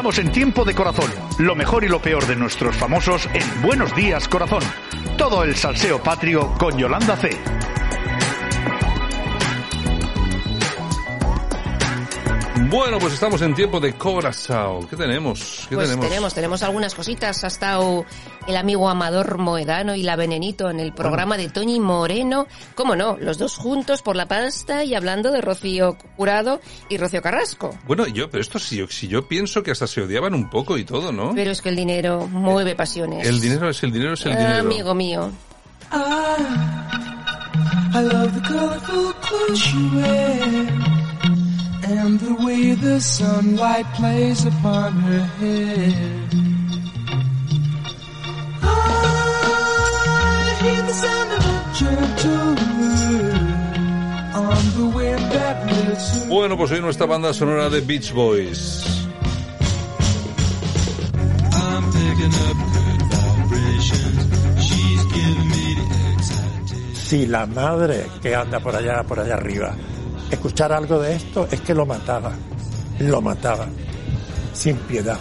Estamos en tiempo de corazón. Lo mejor y lo peor de nuestros famosos en Buenos Días Corazón. Todo el salseo patrio con Yolanda C. Bueno, pues estamos en tiempo de Corazao. ¿Qué tenemos? ¿Qué Pues tenemos? tenemos, tenemos algunas cositas. Ha estado el amigo Amador Moedano y la Venenito en el programa de Toñi Moreno. ¿Cómo no? Los dos juntos por la pasta y hablando de Rocío Curado y Rocío Carrasco. Bueno, yo, pero esto si yo, si yo pienso que hasta se odiaban un poco y todo, ¿no? Pero es que el dinero mueve pasiones. El dinero es el dinero, es el Ah, dinero. Amigo mío. I love the colorful clothes you wear and the way the sunlight plays upon her hair. I hear the sound of a gentle word on the wind that lifts her. Bueno, pues hoy nuestra banda sonora de Beach Boys. I'm picking up good vibrations. She's giving me the excitation. si la madre que anda por allá, por allá arriba, escuchara algo de esto, es que lo mataba, lo mataba, sin piedad.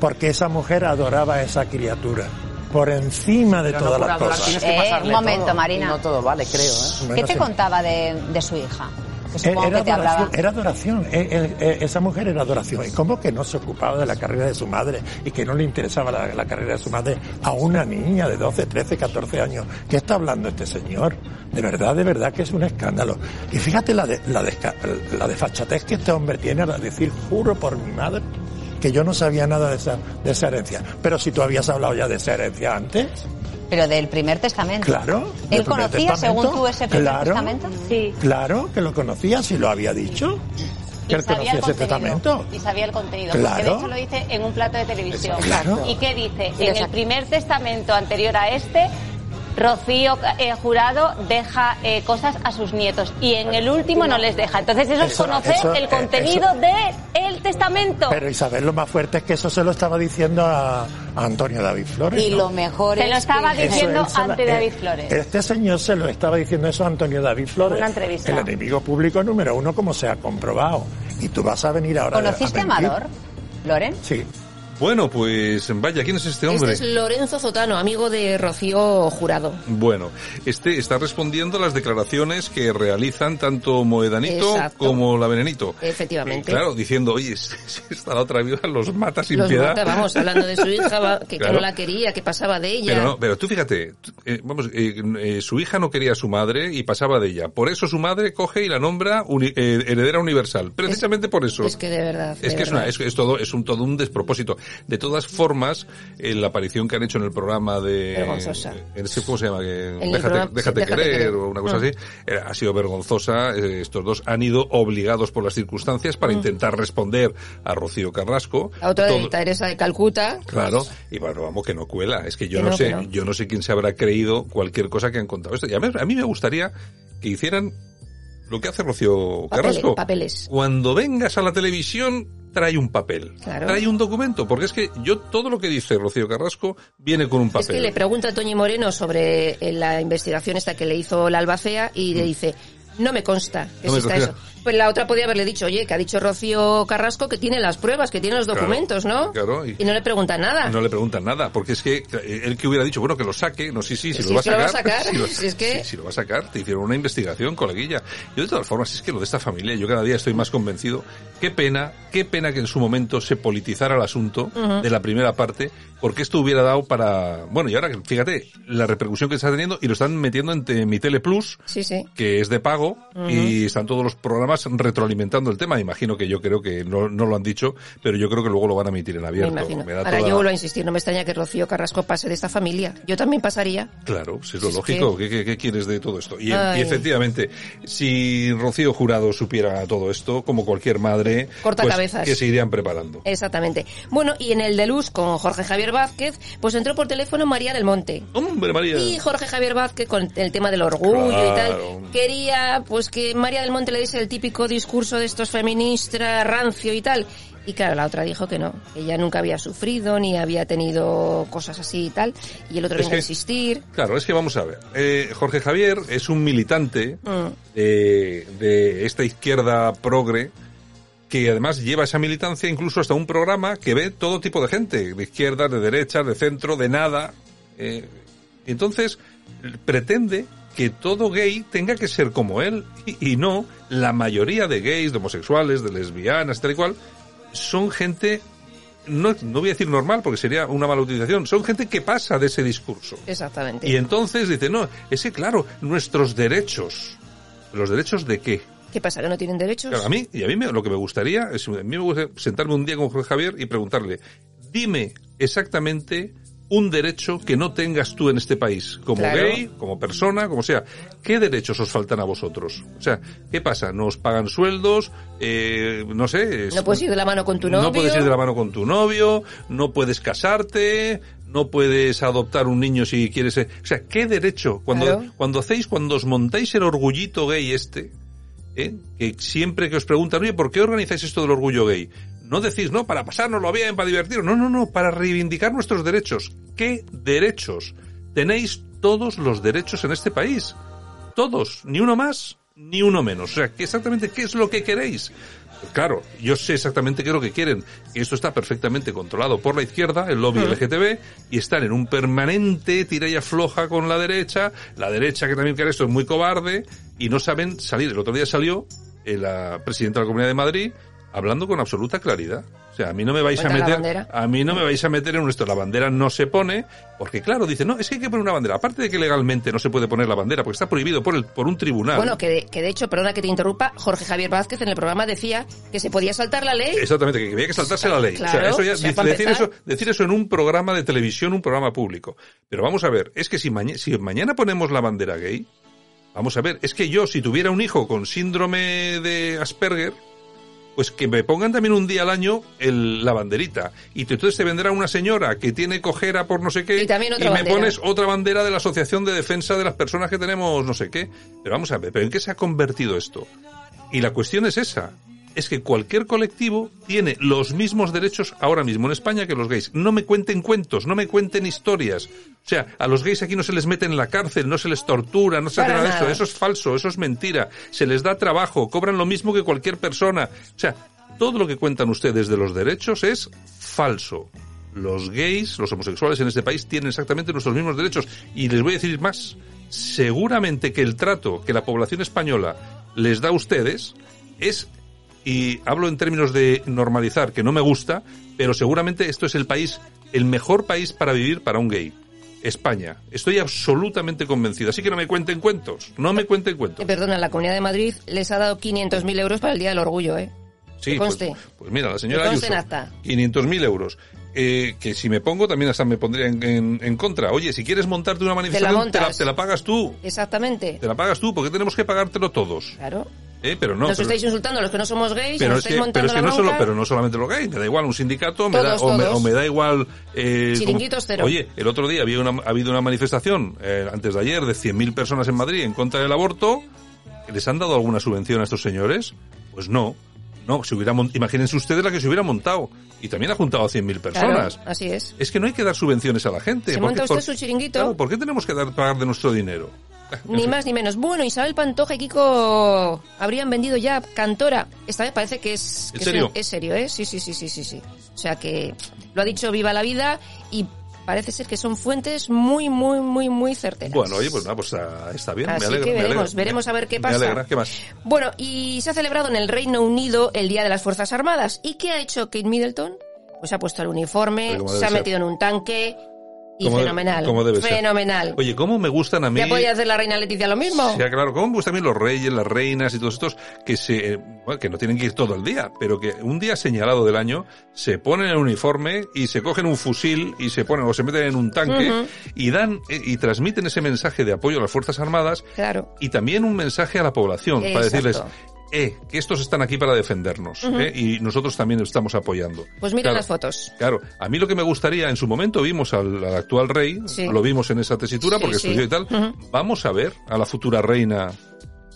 Porque esa mujer adoraba a esa criatura, por encima de Pero todas las adorar, cosas. Eh, un momento, todo. Marina. No todo vale, creo, ¿eh? ¿Qué Bueno, te sí. contaba de, de su hija? Que Eh, supongo Era que adoración, era adoración. Eh, eh, esa mujer era adoración. ¿Y cómo que no se ocupaba de la carrera de su madre y que no le interesaba la, la carrera de su madre a una niña de 12, 13, 14 años? ¿Qué está hablando este señor? De verdad, de verdad que es un escándalo. Y fíjate la, de, la, desca- la desfachatez que este hombre tiene al decir, juro por mi madre, que yo no sabía nada de esa, de esa herencia. Pero si tú habías hablado ya de esa herencia antes, Pero del primer testamento. claro. ¿Él conocía, según tú, ese primer claro, testamento? Sí. Claro, que lo conocía, si lo había dicho. Que él conocía ese testamento. y sabía el contenido, Claro. porque de hecho lo dice en un plato de televisión. Claro. ¿Y qué dice? En el primer testamento anterior a este, Rocío eh, Jurado deja eh, cosas a sus nietos y en el último no les deja. Entonces eso, es conocer eso- el eh, contenido eso- de el testamento. Pero Isabel, lo más fuerte es que eso se lo estaba diciendo a, a Antonio David Flores. Y ¿no? lo mejor Se es lo estaba que... Diciendo se la- ante eh, David Flores. Este señor se lo estaba diciendo eso a Antonio David Flores. Una entrevista. El enemigo público número uno, como se ha comprobado. Y tú vas a venir ahora ¿Conociste a mentir. Amador, Loren? Sí. Bueno, pues vaya, ¿quién es este Este hombre? es Lorenzo Zotano, amigo de Rocío Jurado. Bueno, este está respondiendo a las declaraciones que realizan tanto Moedanito Exacto. como la Venenito. Efectivamente. Claro, diciendo, oye, la otra viuda, los mata sin Los piedad. mata, vamos, hablando de su hija, que, que no la quería, que pasaba de ella. Pero no, pero tú fíjate, eh, vamos, eh, eh, su hija no quería a su madre y pasaba de ella. Por eso su madre coge y la nombra uni- eh, heredera universal. Precisamente por eso. Es que de verdad. Es de que es, una, es todo, es un todo un despropósito. De todas formas, eh, la aparición que han hecho en el programa de Vergonzosa. en ese cómo se llama que déjate, programa- déjate sí, Déjate querer, querer. o una cosa Mm. así eh, ha sido vergonzosa. Eh, estos dos han ido obligados por las circunstancias para intentar responder a Rocío Carrasco. La otra de Teresa de Calcuta. Claro, y bueno, vamos que no cuela. Es que yo Que no, no, sé, no. yo no sé quién se habrá creído cualquier cosa que han contado esto. Y a mí, a mí me gustaría que hicieran lo que hace Rocío Papeles, Carrasco. papeles. Cuando vengas a la televisión, trae un papel. Claro. Trae un documento. Porque es que yo todo lo que dice Rocío Carrasco viene con un Es papel. que le pregunta a Toñi Moreno sobre eh, la investigación esta que le hizo la albacea y le dice, no me consta que. No me exista consta. eso. Pues la otra podía haberle dicho, oye, que ha dicho Rocío Carrasco que tiene las pruebas, que tiene los Claro, documentos, ¿no? claro, y- no le pregunta nada. No le preguntan nada, porque es que él que hubiera dicho, bueno, que lo saque, no, sí, sí, si Si lo va que lo va a sacar. sacar, si lo, si es que- si lo va a sacar, te hicieron una investigación, coleguilla. Yo de todas formas, es que lo de esta familia, yo cada día estoy más convencido, qué pena, qué pena que en su momento se politizara el asunto de la primera parte, porque esto hubiera dado para, bueno, y ahora, fíjate, la repercusión que está teniendo, y lo están metiendo en mi Tele Plus, Sí, sí. que es de pago y están todos los programas retroalimentando el tema. Imagino que yo creo que no, no lo han dicho, pero yo creo que luego lo van a emitir en Me abierto. imagino. Me da Ahora toda- yo vuelvo a insistir, no me extraña que Rocío Carrasco pase de esta familia. Yo también pasaría. Claro, si es lo Es lógico. ¿Qué, qué, qué quieres de todo esto? Y, efectivamente, si Rocío Jurado supiera todo esto, como cualquier madre, Corta pues, cabezas. que se irían preparando. Exactamente. Bueno, y en el de Luz con Jorge Javier Vázquez, pues entró por teléfono María del Monte. Hombre, María. Y Jorge Javier Vázquez, con el tema del orgullo y tal, quería pues que María del Monte le diese el típico discurso de estos feministas, rancio y tal. Y claro, la otra dijo que no, que ella nunca había sufrido ni había tenido cosas así y tal. Y el otro Es viene a insistir. Claro, es que vamos a ver. Eh, Jorge Javier es un militante Mm. de, de esta izquierda progre que además lleva esa militancia incluso hasta un programa que ve todo tipo de gente, de izquierdas, de derechas, de centro, de nada. Eh, entonces, pretende que todo gay tenga que ser como él y, y no la mayoría de gays, de homosexuales, de lesbianas, tal y cual, son gente, no, no voy a decir normal porque sería una mala utilización, son gente que pasa de ese discurso. Exactamente. Y entonces dice, no, es que claro, nuestros derechos, ¿los derechos de qué? ¿Qué pasa? ¿Que no tienen derechos? Claro, a mí, y a mí me- lo que me gustaría, es, a mí me gustaría sentarme un día con Javier y preguntarle, dime exactamente un derecho que no tengas tú en este país, como Claro. gay, como persona, como sea. ¿Qué derechos os faltan a vosotros? O sea, ¿qué pasa? ¿No os pagan sueldos? Eh, no sé. es- No puedes ir de la mano con tu novio. no puedes ir de la mano con tu novio, no puedes casarte, no puedes adoptar un niño si quieres. eh, O sea, ¿qué derecho? Cuando, Claro. cuando hacéis, cuando os montáis el orgullito gay este, ¿eh? que siempre que os preguntan, oye, ¿por qué organizáis esto del orgullo gay? No decís, no, para pasárnoslo bien, para divertirnos. No, no, no, para reivindicar nuestros derechos. ¿Qué derechos? Tenéis todos los derechos en este país. Todos. Ni uno más, ni uno menos. O sea, ¿qué exactamente qué es lo que queréis? Claro, yo sé exactamente qué es lo que quieren. Esto está perfectamente controlado por la izquierda, el lobby LGTB, y están en un permanente tira y afloja con la derecha. La derecha, que también quiere esto, es muy cobarde, y no saben salir. El otro día salió eh, la presidenta de la Comunidad de Madrid hablando con absoluta claridad. O sea, a mí no me vais a meter, a mí no me vais a meter en esto. La bandera no se pone, porque claro, dice, no, es que hay que poner una bandera. Aparte de que legalmente no se puede poner la bandera, porque está prohibido por el, por un tribunal. Bueno, que de, que de hecho, perdona que te interrumpa, Jorge Javier Vázquez en el programa decía que se podía saltar la ley. Exactamente, que había que saltarse la ley. Claro, o sea, eso ya, o sea, decir, eso, decir eso en un programa de televisión, un programa público. Pero vamos a ver, es que si, maña- si mañana ponemos la bandera gay, vamos a ver, es que yo, si tuviera un hijo con síndrome de Asperger, pues que me pongan también un día al año el, la banderita. Y entonces te vendrá una señora que tiene cojera por no sé qué Y también otra me bandera. pones otra bandera de la Asociación de Defensa de las Personas que tenemos no sé qué. Pero vamos a ver, ¿pero en qué se ha convertido esto? Y la cuestión es esa. Es que cualquier colectivo tiene los mismos derechos ahora mismo en España que los gays. No me cuenten cuentos, no me cuenten historias. O sea, a los gays aquí no se les mete en la cárcel, no se les tortura, no se hace nada de eso. Eso es falso, eso es mentira. Se les da trabajo, cobran lo mismo que cualquier persona. O sea, todo lo que cuentan ustedes de los derechos es falso. Los gays, los homosexuales en este país tienen exactamente nuestros mismos derechos. Y les voy a decir más. Seguramente que el trato que la población española les da a ustedes es, y hablo en términos de normalizar, que no me gusta, pero seguramente esto es el país, el mejor país para vivir para un gay. España. Estoy absolutamente convencido. Así que no me cuenten cuentos. No me cuenten cuentos. Eh, perdona, la Comunidad de Madrid les ha dado 500.000 euros para el Día del Orgullo, ¿eh? Sí, pues, conste. pues mira, la señora Ayuso, en acta. 500.000 euros. Eh, que si me pongo también hasta me pondría en, en- en contra. Oye, si quieres montarte una manifestación, te la, te la pagas tú. Exactamente. Te la pagas tú, porque tenemos que pagártelo todos. Claro. Eh, pero no. nos pero- estáis insultando a los que no somos gays, pero nos es estáis que, montando pero es que la no solo, bronca. pero no solamente lo gay, me da igual un sindicato, me da, o, me, o me da igual. Eh, Chiringuitos cero. Oye, el otro día había una, ha habido una manifestación eh, antes de ayer de 100.000 personas en Madrid en contra del aborto. ¿Les han dado alguna subvención a estos señores? Pues no. No, se hubiera imagínense ustedes la que se hubiera montado. Y también ha juntado a 100.000 Claro, personas. así es. Es que no hay que dar subvenciones a la gente. Se ¿Por monta usted por- su chiringuito. Claro, ¿Por qué tenemos que dar, pagar de nuestro dinero? Ni más ni menos. Bueno, Isabel Pantoja y Kiko habrían vendido ya Cantora. Esta vez parece que es, ¿En que serio? Es, es serio, ¿eh? Sí, sí, sí, sí, sí, sí. O sea que lo ha dicho Viva la Vida y parece ser que son fuentes muy, muy, muy, muy certeras. Bueno, oye, pues nada, pues ah, está bien. Así me alegra, que me veremos, alegra. veremos a ver qué Me pasa. alegra, ¿qué más? Bueno, y se ha celebrado en el Reino Unido el Día de las Fuerzas Armadas. ¿Y qué ha hecho Kate Middleton? Pues ha puesto el uniforme, se ha ser. metido en un tanque y Como de- fenomenal. como debe ser. fenomenal. Oye, ¿cómo me gustan a mí? ¿Ya podía hacer la reina Leticia lo mismo? Sí, claro, ¿cómo me gustan a mí los reyes, las reinas y todos estos que se, eh, bueno, que no tienen que ir todo el día, pero que un día señalado del año se ponen el uniforme y se cogen un fusil y se ponen o se meten en un tanque y dan eh, y transmiten ese mensaje de apoyo a las fuerzas armadas Claro. y también un mensaje a la población para decirles eh, que estos están aquí para defendernos eh, y nosotros también estamos apoyando. Pues mira Claro. las fotos. Claro, a mí lo que me gustaría, en su momento vimos al, al actual rey, Sí. lo vimos en esa tesitura Sí, porque sí. estudió y tal, vamos a ver a la futura reina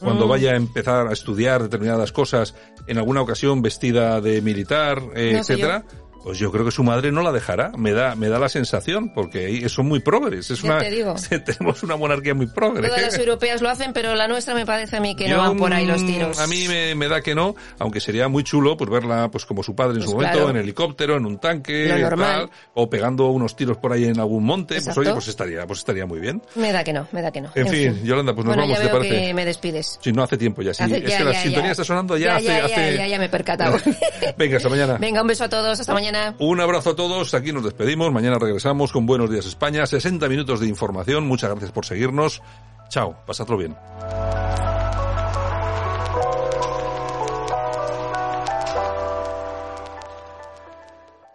cuando Mm. vaya a empezar a estudiar determinadas cosas, en alguna ocasión vestida de militar, eh, No etcétera. Pues yo creo que su madre no la dejará, me da, me da la sensación, porque son muy progres. Es una, te digo. tenemos una monarquía muy progre. Todas las europeas lo hacen, pero la nuestra me parece a mí que Yo, no van por ahí los mm, tiros. A mí me, me da que no, aunque sería muy chulo pues verla pues como su padre en Pues su momento, en helicóptero, en un tanque, Lo normal. tal, o pegando unos tiros por ahí en algún monte, pues Exacto. oye, pues estaría, pues estaría muy bien. Me da que no, me da que no. En fin, Yolanda, pues nos bueno, vamos, ya ¿te veo parece? que me despides. Si no hace tiempo ya, sí. Hace- es ya, que la sintonía está sonando ya, Ya, hace, ya, ya, hace- ya, ya me he percatado. Venga, hasta mañana. Venga, un beso a todos, hasta Un abrazo a todos, aquí nos despedimos, mañana regresamos con Buenos Días España, 60 minutos de información, muchas gracias por seguirnos, chao, pasadlo bien.